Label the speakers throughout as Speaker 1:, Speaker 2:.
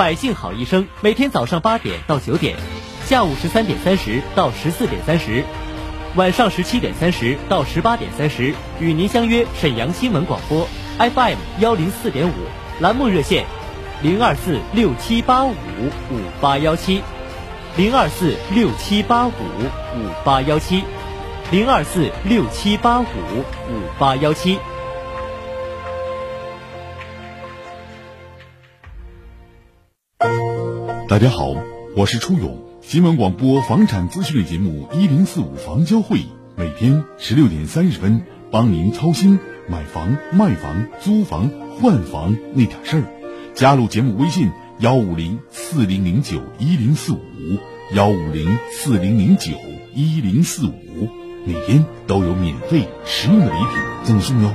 Speaker 1: 百姓好医生每天早上八点到九点，下午十三点三十到十四点三十，晚上十七点三十到十八点三十，与您相约沈阳新闻广播 FM 幺零四点五栏目热线零二四六七八五五八幺七零二四六七八五五八幺七零二四六七八五五八幺七。
Speaker 2: 大家好，我是初勇，新闻广播房产资讯类节目一零四五房交会，每天十六点三十分，帮您操心买房、卖房、租房、换房那点事儿。加入节目微信幺五零四零零九一零四五幺五零四零零九一零四五，每天都有免费实用的礼品赠送哟。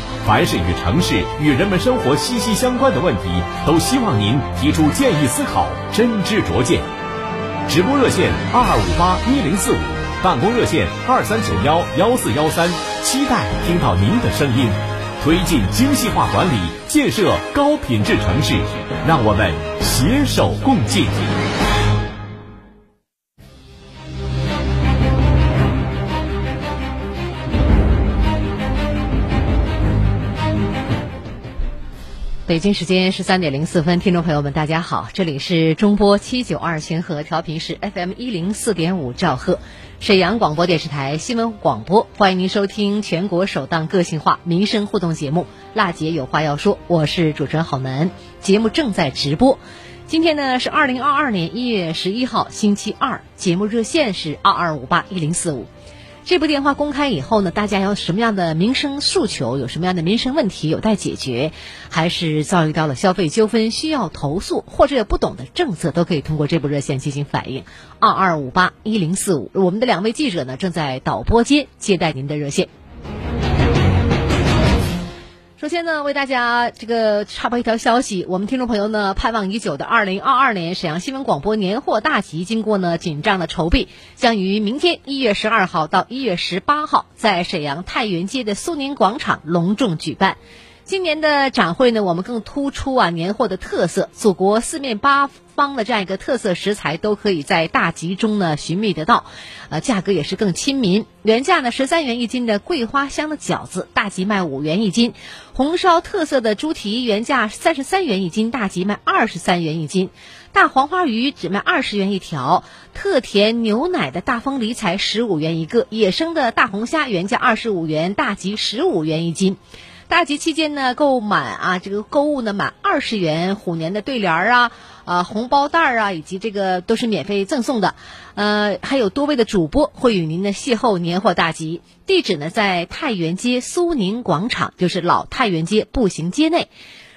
Speaker 3: 凡是与城市与人们生活息息相关的问题，都希望您提出建议思考，真知灼见。直播热线二二五八一零四五，办公热线二三九幺幺四幺三，期待听到您的声音。推进精细化管理，建设高品质城市，让我们携手共进。
Speaker 4: 北京时间十三点零四分，听众朋友们，大家好，这里是中波七九二千赫调频是 FM 一零四点五兆赫，沈阳广播电视台新闻广播，欢迎您收听全国首档个性化民生互动节目《辣姐有话要说》，我是主持人郝楠，节目正在直播。今天呢是二零二二年一月十一号星期二，节目热线是二二五八一零四五。这部电话公开以后呢，大家有什么样的民生诉求，有什么样的民生问题有待解决，还是遭遇到了消费纠纷需要投诉，或者有不懂的政策，都可以通过这部热线进行反映。二二五八一零四五，我们的两位记者呢正在导播间接待您的热线。首先呢，为大家这个插播一条消息，我们听众朋友呢盼望已久的二零二二年沈阳新闻广播年货大集，经过呢紧张的筹备，将于明天一月十二号到一月十八号在沈阳太原街的苏宁广场隆重举办。今年的展会呢，我们更突出啊年货的特色，祖国四面八方的这样一个特色食材都可以在大集中呢寻觅得到，呃，价格也是更亲民。原价呢十三元一斤的桂花香的饺子，大集卖五元一斤；红烧特色的猪蹄原价三十三元一斤，大集卖二十三元一斤；大黄花鱼只卖二十元一条；特甜牛奶的大丰梨才十五元一个；野生的大红虾原价二十五元，大集十五元一斤。大集期间呢，购买啊这个购物呢满二十元，虎年的对联儿啊、啊红包袋儿啊，以及这个都是免费赠送的。呃，还有多位的主播会与您呢邂逅年货大集。地址呢在太原街苏宁广场，就是老太原街步行街内。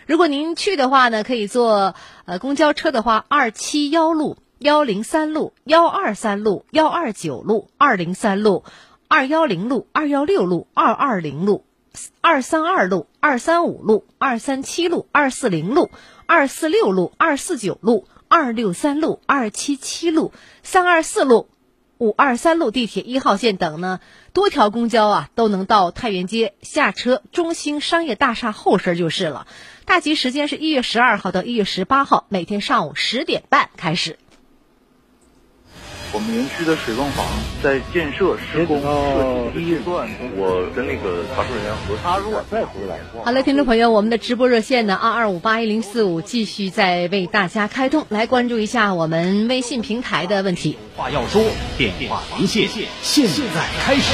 Speaker 4: 如果您去的话呢，可以坐呃公交车的话，二七幺路、幺零三路、幺二三路、幺二九路、二零三路、二幺零路、二幺六路、二二零路。二三二路、二三五路、二三七路、二四零路、二四六路、二四九路、二六三路、二七七路、三二四路、五二三路地铁一号线等呢，多条公交啊都能到太原街下车，中兴商业大厦后身就是了。大集时间是一月十二号到一月十八号，每天上午十点半开始。
Speaker 5: 我们园区的水泵房在建设施工设计阶段，我跟那个查收人员核查入再回来。
Speaker 4: 好了，听众朋友，我们的直播热线呢，二二五八一零四五继续在为大家开通，来关注一下我们微信平台的问题。
Speaker 3: 话要说，电话连线，现在开始。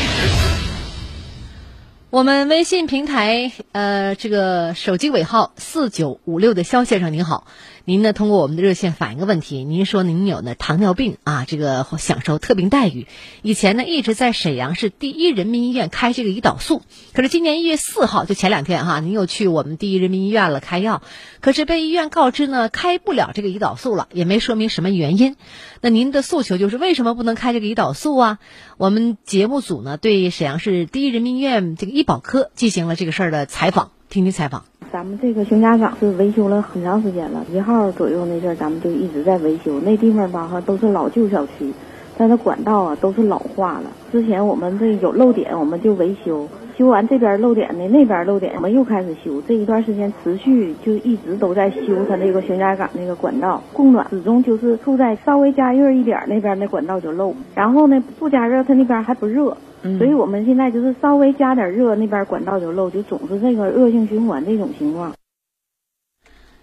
Speaker 4: 我们微信平台，呃，这个手机尾号四九五六的肖先生您好，您呢通过我们的热线反映个问题，您说您有呢糖尿病啊，这个享受特别待遇，以前呢一直在沈阳市第一人民医院开这个胰岛素，可是今年一月四号就前两天哈，您又去我们第一人民医院了开药，可是被医院告知呢开不了这个胰岛素了，也没说明什么原因，那您的诉求就是为什么不能开这个胰岛素啊？我们节目组呢对沈阳市第一人民医院这个医保科进行了这个事儿的采访，听听采访。
Speaker 6: 咱们这个熊家港是维修了很长时间了，一号左右那阵儿咱们就一直在维修。那地方吧哈都是老旧小区，它的管道啊都是老化了。之前我们这有漏点，我们就维修，修完这边漏点的，那边漏点我们又开始修。这一段时间持续就一直都在修它那个熊家港那个管道供暖，始终就是处在稍微加热一点那边那管道就漏，然后呢不加热它那边还不热。所以我们现在就是稍微加点热，那边管道就漏，就总是这个恶性循环这种情况。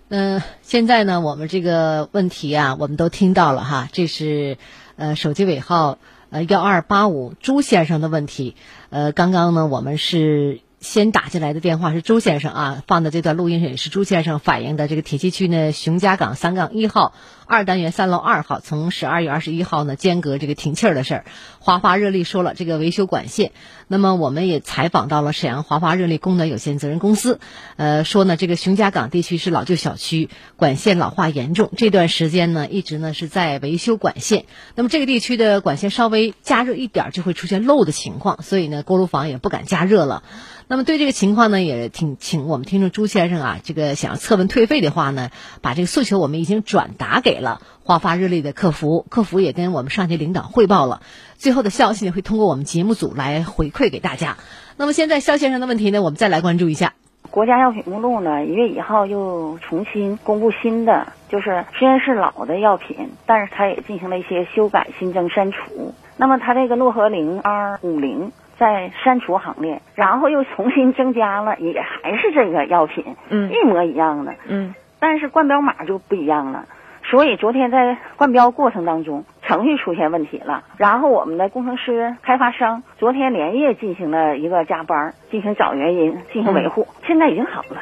Speaker 4: 嗯，现在呢，我们这个问题啊，我们都听到了哈，这是呃手机尾号呃幺二八五朱先生的问题。呃，刚刚呢，我们是先打进来的电话是朱先生啊，放的这段录音也是朱先生反映的这个铁西区呢熊家港三杠一号。二单元三楼二号，从十二月二十一号呢间隔这个停气儿的事儿，华华热力说了这个维修管线。那么我们也采访到了沈阳华华热力供暖有限责任公司，呃，说呢这个熊家港地区是老旧小区，管线老化严重，这段时间呢一直呢是在维修管线。那么这个地区的管线稍微加热一点就会出现漏的情况，所以呢锅炉房也不敢加热了。那么对这个情况呢，也挺请我们听众朱先生啊，这个想要测温退费的话呢，把这个诉求我们已经转达给了华发热力的客服，客服也跟我们上级领导汇报了，最后的消息呢会通过我们节目组来回馈给大家。那么现在肖先生的问题呢，我们再来关注一下。
Speaker 6: 国家药品目录呢，一月一号又重新公布新的，就是虽然是老的药品，但是它也进行了一些修改、新增、删除。那么它这个诺和灵 R 五零。在删除行列，然后又重新增加了，也还是这个药品，
Speaker 4: 嗯，
Speaker 6: 一模一样的，
Speaker 4: 嗯，
Speaker 6: 但是冠标码就不一样了。所以昨天在灌标过程当中，程序出现问题了，然后我们的工程师、开发商昨天连夜进行了一个加班，进行找原因，进行维护，现在已经好了。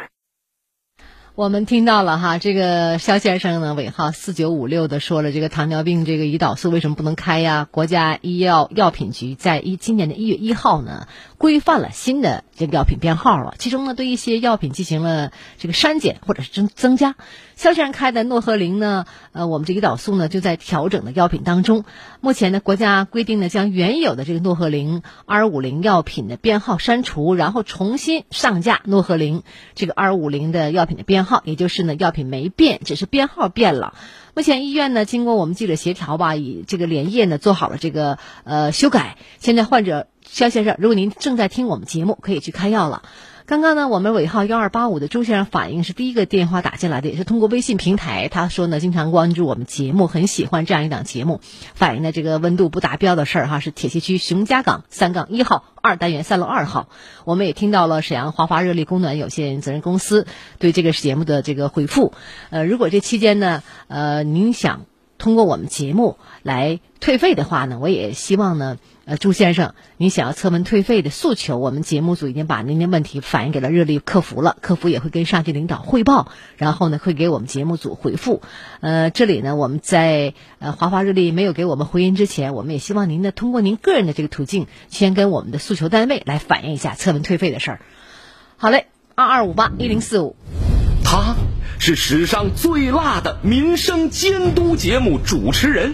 Speaker 4: 我们听到了哈，这个肖先生呢，尾号四九五六的说了，这个糖尿病这个胰岛素为什么不能开呀？国家医药药品局在一今年的一月一号呢，规范了新的这个药品编号了，其中呢对一些药品进行了这个删减或者是增增加。肖先生开的诺和林呢，呃，我们这胰岛素呢就在调整的药品当中。目前呢，国家规定呢将原有的这个诺和林二五零药品的编号删除，然后重新上架诺和林这个二五零的药品的编号，也就是呢药品没变，只是编号变了。目前医院呢经过我们记者协调吧，以这个连夜呢做好了这个呃修改。现在患者肖先生，如果您正在听我们节目，可以去开药了。刚刚呢，我们尾号幺二八五的周先生反映是第一个电话打进来的，也是通过微信平台。他说呢，经常关注我们节目，很喜欢这样一档节目。反映的这个温度不达标的事儿哈，是铁西区熊家港三杠一号二单元三楼二号。我们也听到了沈阳华华热力供暖有限责任公司对这个节目的这个回复。呃，如果这期间呢，呃，您想通过我们节目来退费的话呢，我也希望呢。呃，朱先生，您想要侧门退费的诉求，我们节目组已经把您的问题反映给了热力客服了，客服也会跟上级领导汇报，然后呢会给我们节目组回复。呃，这里呢我们在呃华华热力没有给我们回音之前，我们也希望您呢通过您个人的这个途径，先跟我们的诉求单位来反映一下侧门退费的事儿。好嘞，二二五八一零四五，
Speaker 3: 他是史上最辣的民生监督节目主持人。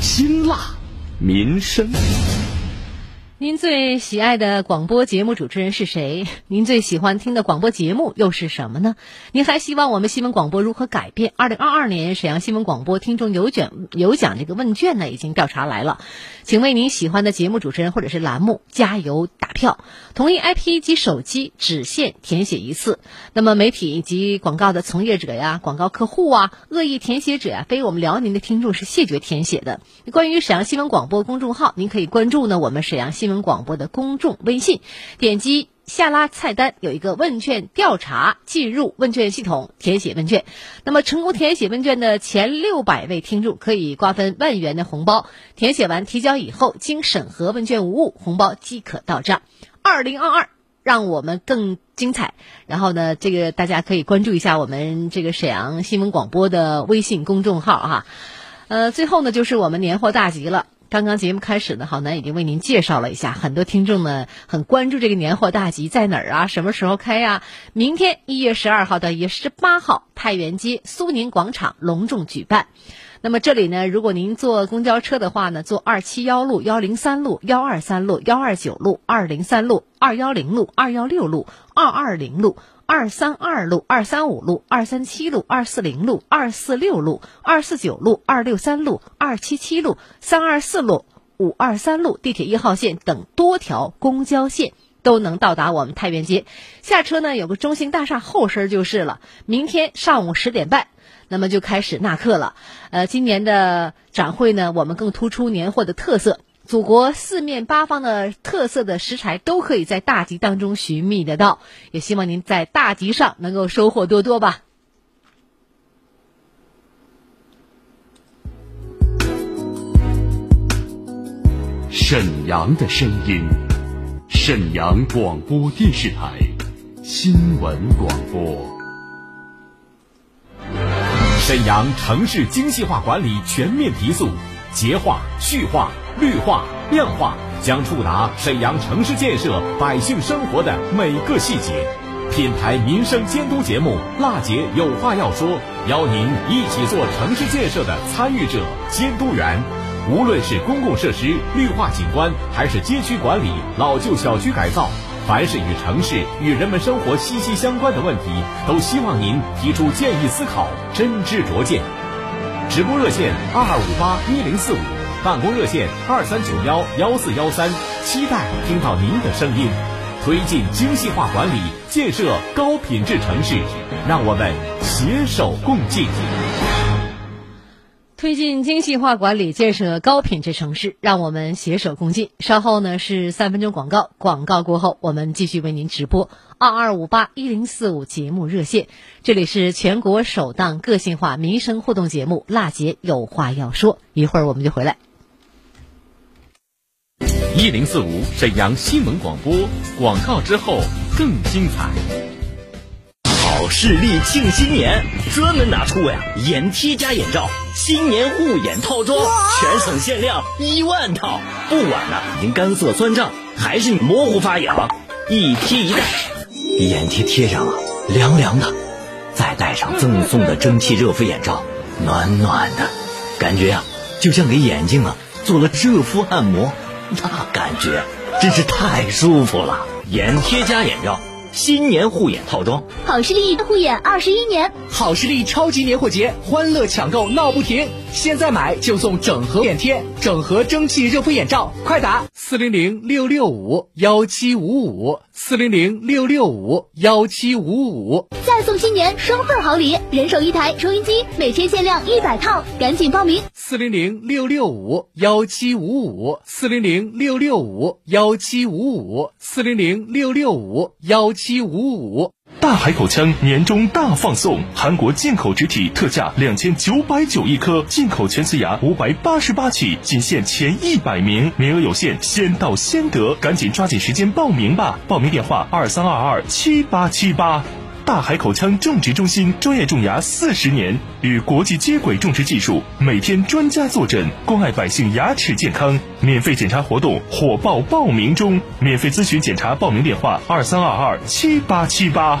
Speaker 3: 辛辣民生。
Speaker 4: 您最喜爱的广播节目主持人是谁？您最喜欢听的广播节目又是什么呢？您还希望我们新闻广播如何改变？二零二二年沈阳新闻广播听众有奖有奖这个问卷呢，已经调查来了，请为您喜欢的节目主持人或者是栏目加油打票。同意 IP 及手机只限填写一次。那么媒体以及广告的从业者呀、广告客户啊、恶意填写者呀，非我们辽宁的听众是谢绝填写的。关于沈阳新闻广播公众号，您可以关注呢我们沈阳新。新闻广播的公众微信，点击下拉菜单有一个问卷调查，进入问卷系统填写问卷。那么成功填写问卷的前六百位听众可以瓜分万元的红包。填写完提交以后，经审核问卷无误，红包即可到账。二零二二，让我们更精彩。然后呢，这个大家可以关注一下我们这个沈阳新闻广播的微信公众号哈。呃，最后呢，就是我们年货大集了。刚刚节目开始呢，好男已经为您介绍了一下，很多听众呢很关注这个年货大集在哪儿啊，什么时候开呀？明天一月十二号到一月十八号，太原街苏宁广场隆重举办。那么这里呢，如果您坐公交车的话呢，坐二七幺路、幺零三路、幺二三路、幺二九路、二零三路、二幺零路、二幺六路、二二零路。二三二路、二三五路、二三七路、二四零路、二四六路、二四九路、二六三路、二七七路、三二四路、五二三路地铁一号线等多条公交线都能到达我们太原街。下车呢，有个中兴大厦后身就是了。明天上午十点半，那么就开始纳客了。呃，今年的展会呢，我们更突出年货的特色。祖国四面八方的特色的食材都可以在大集当中寻觅得到，也希望您在大集上能够收获多多吧。
Speaker 7: 沈阳的声音，沈阳广播电视台新闻广播。
Speaker 3: 沈阳城市精细化管理全面提速，洁化、序化。绿化、量化将触达沈阳城市建设百姓生活的每个细节。品牌民生监督节目《辣姐有话要说》，邀您一起做城市建设的参与者、监督员。无论是公共设施绿化景观，还是街区管理、老旧小区改造，凡是与城市与人们生活息息相关的问题，都希望您提出建议思考，真知灼见。直播热线：二二五八一零四五。办公热线二三九幺幺四幺三，期待听到您的声音。推进精细化管理，建设高品质城市，让我们携手共进。
Speaker 4: 推进精细化管理，建设高品质城市，让我们携手共进。稍后呢是三分钟广告，广告过后，我们继续为您直播二二五八一零四五节目热线。这里是全国首档个性化民生互动节目《辣姐有话要说》，一会儿我们就回来。
Speaker 3: 一零四五沈阳新闻广播，广告之后更精彩。
Speaker 8: 好视力庆新年，专门拿出呀眼贴加眼罩新年护眼套装，全省限量一万套。不管呢您干涩酸胀还是模糊发痒，一贴一戴，眼贴贴上了凉凉的，再戴上赠送的蒸汽热敷眼罩，暖暖的，感觉呀就像给眼睛啊做了热敷按摩，那感觉真是太舒服了。眼贴加眼罩。新年护眼套装，
Speaker 9: 好视力护眼二十一年，
Speaker 10: 好视力超级年货节，欢乐抢购闹不停，现在买就送整盒眼贴、整盒蒸汽热敷眼罩，快打四零零六六五幺七五五四零零六六五幺七五五，
Speaker 9: 再送新年双份好礼，人手一台抽音机，每天限量一百套，赶紧报名
Speaker 10: 四零零六六五幺七五五四零零六六五幺七五五四零零六六五幺七。七五五，
Speaker 11: 大海口腔年终大放送，韩国进口植体特价两千九百九一颗，进口全瓷牙五百八十八起，仅限前一百名，名额有限，先到先得，赶紧抓紧时间报名吧！报名电话二三二二七八七八。大海口腔种植中心专业种牙四十年，与国际接轨种植技术，每天专家坐诊，关爱百姓牙齿健康。免费检查活动火爆报名中，免费咨询检查报名电话二三二二七八七八。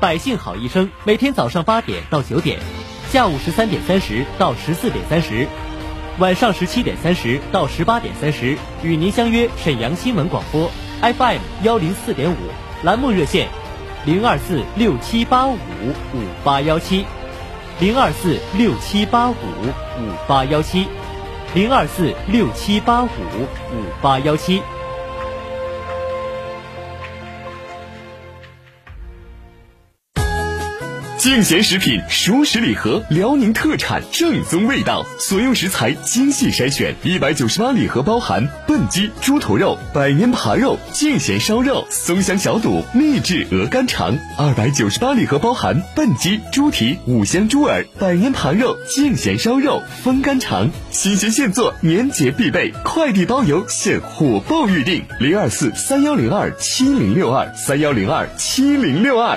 Speaker 1: 百姓好医生每天早上八点到九点，下午十三点三十到十四点三十，晚上十七点三十到十八点三十，与您相约沈阳新闻广播。FM 幺零四点五，栏目热线零二四六七八五五八幺七，零二四六七八五五八幺七，零二四六七八五五八幺七。
Speaker 11: 净贤食品熟食礼盒，辽宁特产，正宗味道，所用食材精细筛选，一百九十八礼盒包含笨鸡、猪头肉、百年扒肉、净贤烧肉、松香小肚、秘制鹅肝肠；二百九十八礼盒包含笨鸡、猪蹄、五香猪耳、百年扒肉、净贤烧肉、风干肠，新鲜现做，年节必备，快递包邮，现火爆预定，零二四三幺零二七零六二三幺零二七零六二。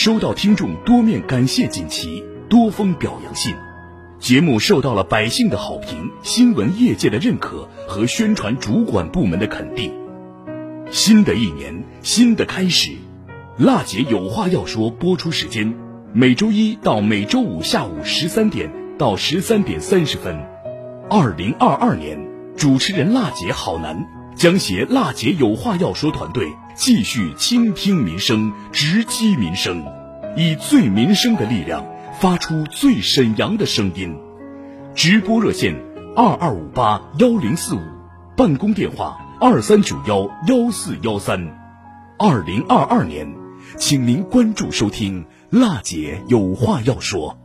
Speaker 11: 收到听众多面感谢锦旗、多封表扬信，节目受到了百姓的好评、新闻业界的认可和宣传主管部门的肯定。新的一年，新的开始，辣姐有话要说。播出时间：每周一到每周五下午十三点到十三点三十分。二零二二年，主持人辣姐好男。将携辣姐有话要说团队继续倾听民生、直击民生，以最民生的力量发出最沈阳的声音。直播热线：二二五八幺零四五，办公电话：二三九幺幺四幺三。二零二二年，请您关注收听辣姐有话要说。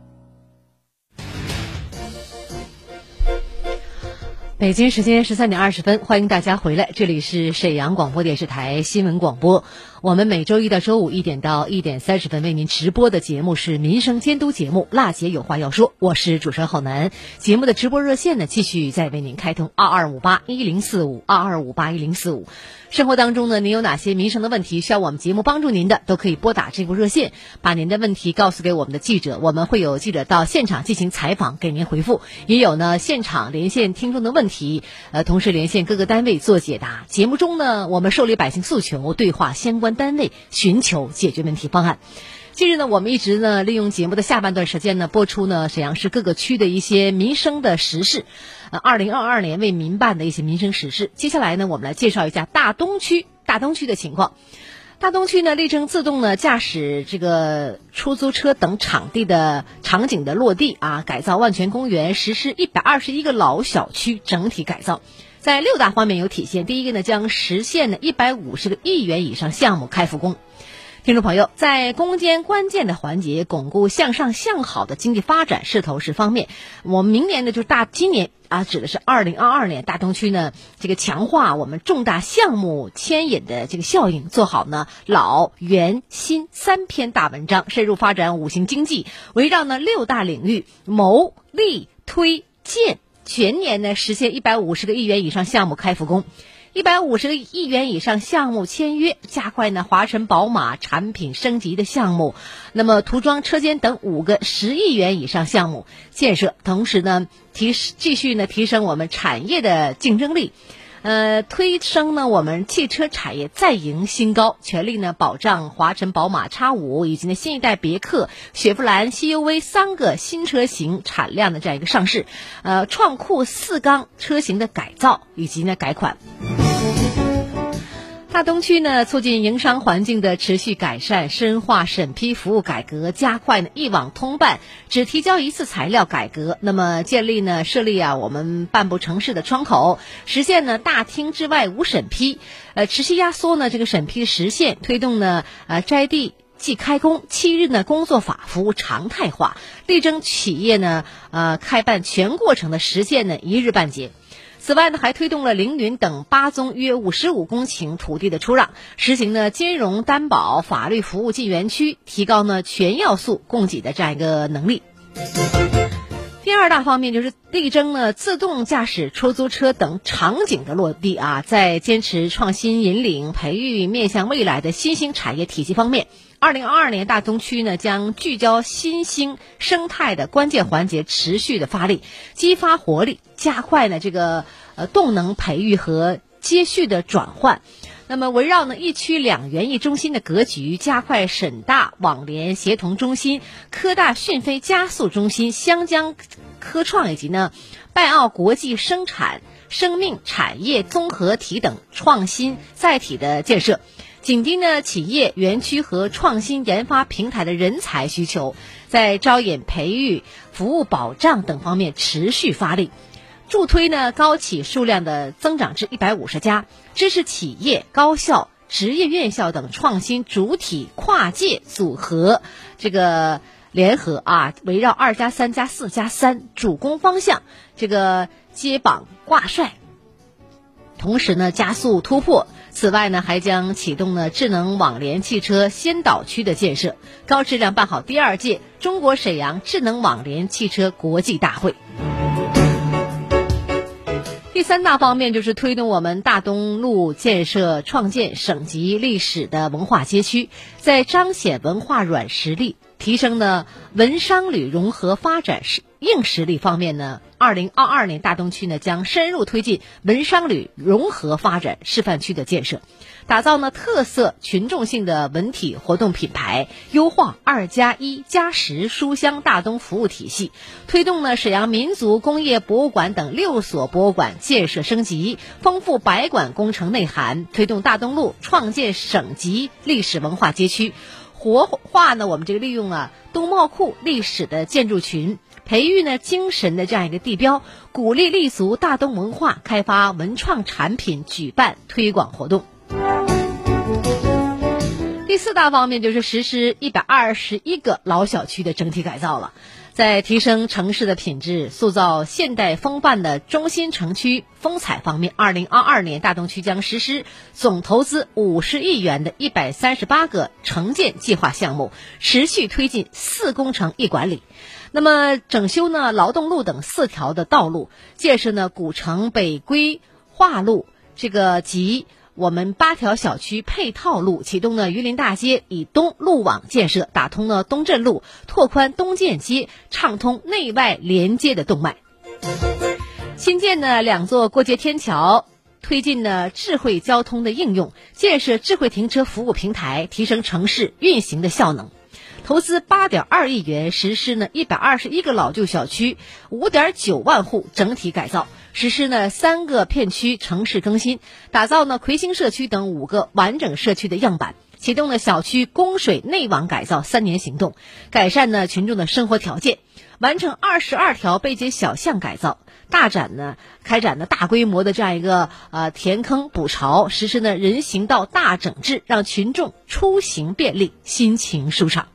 Speaker 4: 北京时间十三点二十分，欢迎大家回来，这里是沈阳广播电视台新闻广播。我们每周一到周五一点到一点三十分为您直播的节目是民生监督节目《辣姐有话要说》，我是主持人浩南。节目的直播热线呢，继续在为您开通二二五八一零四五二二五八一零四五。生活当中呢，您有哪些民生的问题需要我们节目帮助您的，都可以拨打这部热线，把您的问题告诉给我们的记者，我们会有记者到现场进行采访，给您回复。也有呢，现场连线听众的问问题，呃，同时连线各个单位做解答。节目中呢，我们受理百姓诉求，对话相关。单位寻求解决问题方案。近日呢，我们一直呢利用节目的下半段时间呢，播出呢沈阳市各个区的一些民生的实事，呃，二零二二年为民办的一些民生实事。接下来呢，我们来介绍一下大东区大东区的情况。大东区呢，力争自动呢驾驶这个出租车等场地的场景的落地啊，改造万泉公园，实施一百二十一个老小区整体改造。在六大方面有体现。第一个呢，将实现呢一百五十个亿元以上项目开复工。听众朋友，在攻坚关键的环节，巩固向上向好的经济发展势头是方面，我们明年呢就是大今年啊，指的是二零二二年，大东区呢这个强化我们重大项目牵引的这个效应，做好呢老元新三篇大文章，深入发展五行经济，围绕呢六大领域谋立推建。全年呢实现一百五十个亿元以上项目开复工，一百五十个亿元以上项目签约，加快呢华晨宝马产品升级的项目，那么涂装车间等五个十亿元以上项目建设，同时呢提继续呢提升我们产业的竞争力。呃，推升呢，我们汽车产业再迎新高，全力呢保障华晨宝马叉五以及呢新一代别克、雪佛兰 CUV 三个新车型产量的这样一个上市，呃，创酷四缸车型的改造以及呢改款。大东区呢，促进营商环境的持续改善，深化审批服务改革，加快呢一网通办、只提交一次材料改革。那么，建立呢设立啊我们办部城市的窗口，实现呢大厅之外无审批。呃，持续压缩呢这个审批时限，推动呢呃摘地即开工七日呢工作法服务常态化，力争企业呢呃开办全过程的实现呢一日办结。此外呢，还推动了凌云等八宗约五十五公顷土地的出让，实行呢金融担保、法律服务进园区，提高呢全要素供给的这样一个能力。第二大方面就是力争呢自动驾驶出租车等场景的落地啊，在坚持创新引领、培育面向未来的新兴产业体系方面。二零二二年，大东区呢将聚焦新兴生态的关键环节，持续的发力，激发活力，加快呢这个呃动能培育和接续的转换。那么，围绕呢一区两园一中心的格局，加快省大网联协同中心、科大讯飞加速中心、湘江科创以及呢拜奥国际生产生命产业综合体等创新载体的建设。紧盯呢企业园区和创新研发平台的人才需求，在招引、培育、服务保障等方面持续发力，助推呢高企数量的增长至一百五十家，支持企业、高校、职业院校等创新主体跨界组合这个联合啊，围绕二加三加四加三主攻方向这个接榜挂帅，同时呢加速突破。此外呢，还将启动呢智能网联汽车先导区的建设，高质量办好第二届中国沈阳智能网联汽车国际大会。三大方面就是推动我们大东路建设创建省级历史的文化街区，在彰显文化软实力、提升呢文商旅融合发展实硬实力方面呢，二零二二年大东区呢将深入推进文商旅融合发展示范区的建设。打造呢特色群众性的文体活动品牌，优化二加一加十书香大东服务体系，推动呢沈阳民族工业博物馆等六所博物馆建设升级，丰富百馆工程内涵，推动大东路创建省级历史文化街区，活化呢我们这个利用啊东贸库历史的建筑群，培育呢精神的这样一个地标，鼓励立足大东文化，开发文创产品，举办推广活动。第四大方面就是实施一百二十一个老小区的整体改造了，在提升城市的品质、塑造现代风范的中心城区风采方面，二零二二年大东区将实施总投资五十亿元的一百三十八个城建计划项目，持续推进四工程一管理。那么整修呢劳动路等四条的道路，建设呢古城北规划路这个及。我们八条小区配套路启动了榆林大街以东路网建设，打通了东镇路，拓宽东建街，畅通内外连接的动脉。新建的两座过街天桥，推进呢智慧交通的应用，建设智慧停车服务平台，提升城市运行的效能。投资八点二亿元，实施呢一百二十一个老旧小区，五点九万户整体改造。实施呢三个片区城市更新，打造呢魁星社区等五个完整社区的样板，启动了小区供水内网改造三年行动，改善呢群众的生活条件，完成二十二条背街小巷改造，大展呢开展了大规模的这样一个呃填坑补巢，实施呢人行道大整治，让群众出行便利，心情舒畅。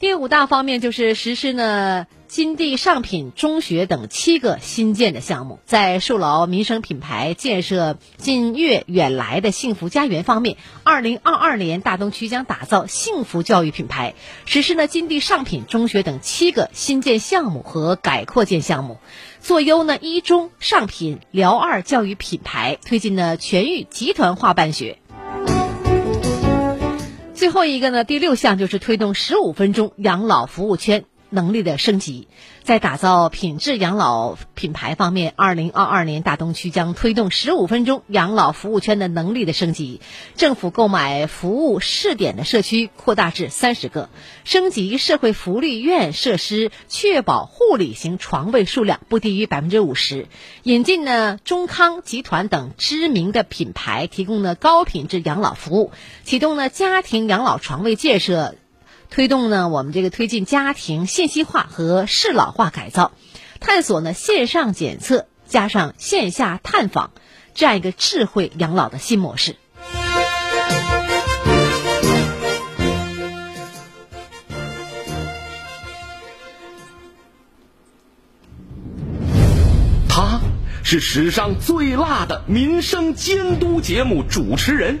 Speaker 4: 第五大方面就是实施呢。金地上品中学等七个新建的项目，在树牢民生品牌建设近悦远来的幸福家园方面，二零二二年大东区将打造幸福教育品牌，实施呢金地上品中学等七个新建项目和改扩建项目，做优呢一中上品辽二教育品牌，推进呢全域集团化办学。最后一个呢，第六项就是推动十五分钟养老服务圈。能力的升级，在打造品质养老品牌方面，二零二二年大东区将推动十五分钟养老服务圈的能力的升级。政府购买服务试点的社区扩大至三十个，升级社会福利院设施，确保护理型床位数量不低于百分之五十。引进呢中康集团等知名的品牌，提供了高品质养老服务。启动了家庭养老床位建设。推动呢，我们这个推进家庭信息化和适老化改造，探索呢线上检测加上线下探访这样一个智慧养老的新模式。
Speaker 3: 他是史上最辣的民生监督节目主持人。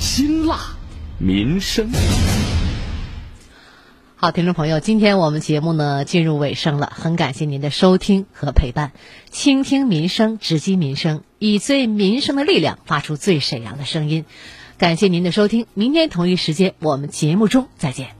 Speaker 3: 辛辣民生，
Speaker 4: 好，听众朋友，今天我们节目呢进入尾声了，很感谢您的收听和陪伴，倾听民生，直击民生，以最民生的力量发出最沈阳的声音，感谢您的收听，明天同一时间我们节目中再见。